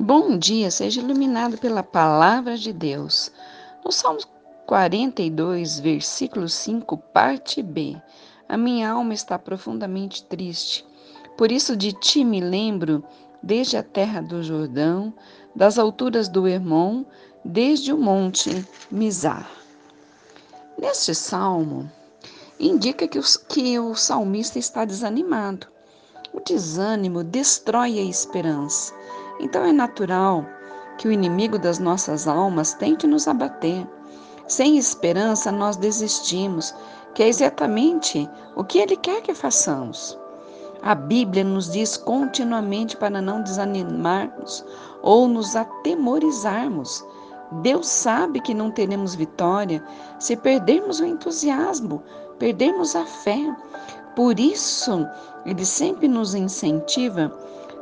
Bom dia, seja iluminado pela palavra de Deus. No Salmo 42, versículo 5, parte B. A minha alma está profundamente triste. Por isso de ti me lembro desde a terra do Jordão, das alturas do Hermon, desde o monte Mizar. Neste salmo, indica que o, que o salmista está desanimado. O desânimo destrói a esperança. Então é natural que o inimigo das nossas almas tente nos abater. Sem esperança, nós desistimos, que é exatamente o que ele quer que façamos. A Bíblia nos diz continuamente para não desanimarmos ou nos atemorizarmos. Deus sabe que não teremos vitória se perdermos o entusiasmo, perdermos a fé. Por isso, Ele sempre nos incentiva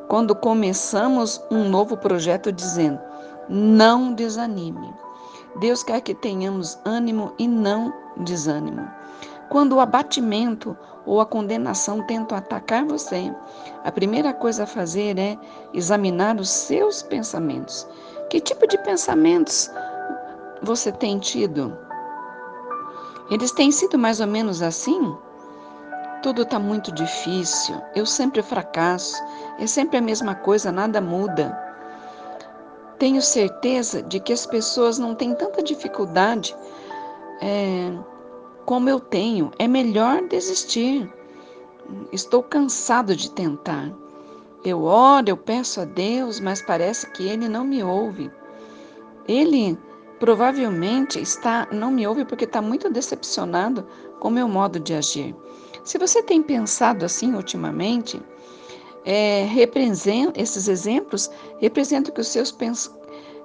quando começamos um novo projeto dizendo: não desanime. Deus quer que tenhamos ânimo e não desânimo. Quando o abatimento ou a condenação tentam atacar você, a primeira coisa a fazer é examinar os seus pensamentos. Que tipo de pensamentos você tem tido? Eles têm sido mais ou menos assim? Tudo está muito difícil, eu sempre fracasso, é sempre a mesma coisa, nada muda. Tenho certeza de que as pessoas não têm tanta dificuldade é, como eu tenho. É melhor desistir. Estou cansado de tentar. Eu oro, eu peço a Deus, mas parece que Ele não me ouve. Ele provavelmente está não me ouve porque está muito decepcionado com o meu modo de agir. Se você tem pensado assim ultimamente, é, esses exemplos representam que os seus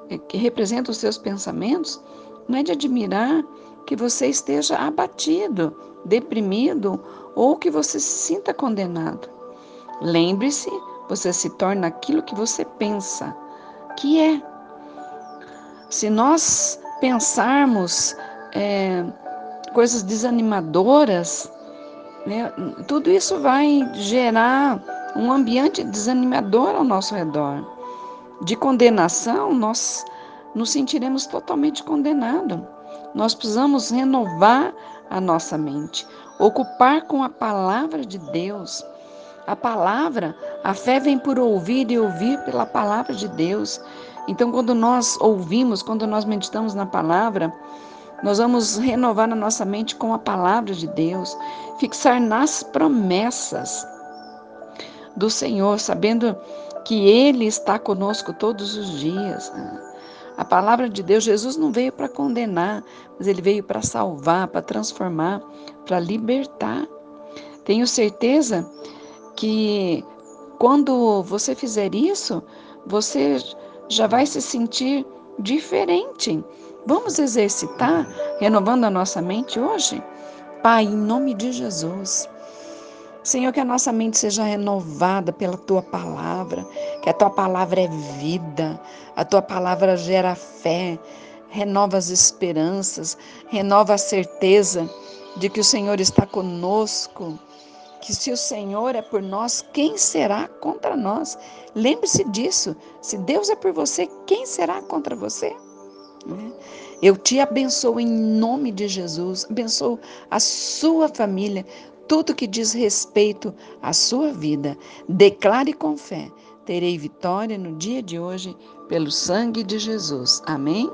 é, que representam os seus pensamentos. Não é de admirar que você esteja abatido, deprimido ou que você se sinta condenado. Lembre-se, você se torna aquilo que você pensa, que é. Se nós pensarmos é, coisas desanimadoras, né, tudo isso vai gerar um ambiente desanimador ao nosso redor. De condenação, nós nos sentiremos totalmente condenados. Nós precisamos renovar a nossa mente, ocupar com a palavra de Deus. A palavra, a fé vem por ouvir e ouvir pela palavra de Deus. Então, quando nós ouvimos, quando nós meditamos na palavra, nós vamos renovar a nossa mente com a palavra de Deus, fixar nas promessas do Senhor, sabendo que Ele está conosco todos os dias. A palavra de Deus, Jesus não veio para condenar, mas Ele veio para salvar, para transformar, para libertar. Tenho certeza que quando você fizer isso, você já vai se sentir diferente. Vamos exercitar, renovando a nossa mente hoje? Pai, em nome de Jesus. Senhor, que a nossa mente seja renovada pela tua palavra, que a tua palavra é vida, a tua palavra gera fé, renova as esperanças, renova a certeza de que o Senhor está conosco, que se o Senhor é por nós, quem será contra nós? Lembre-se disso. Se Deus é por você, quem será contra você? Né? Eu te abençoo em nome de Jesus, abençoo a sua família, tudo que diz respeito à sua vida. Declare com fé: terei vitória no dia de hoje pelo sangue de Jesus. Amém?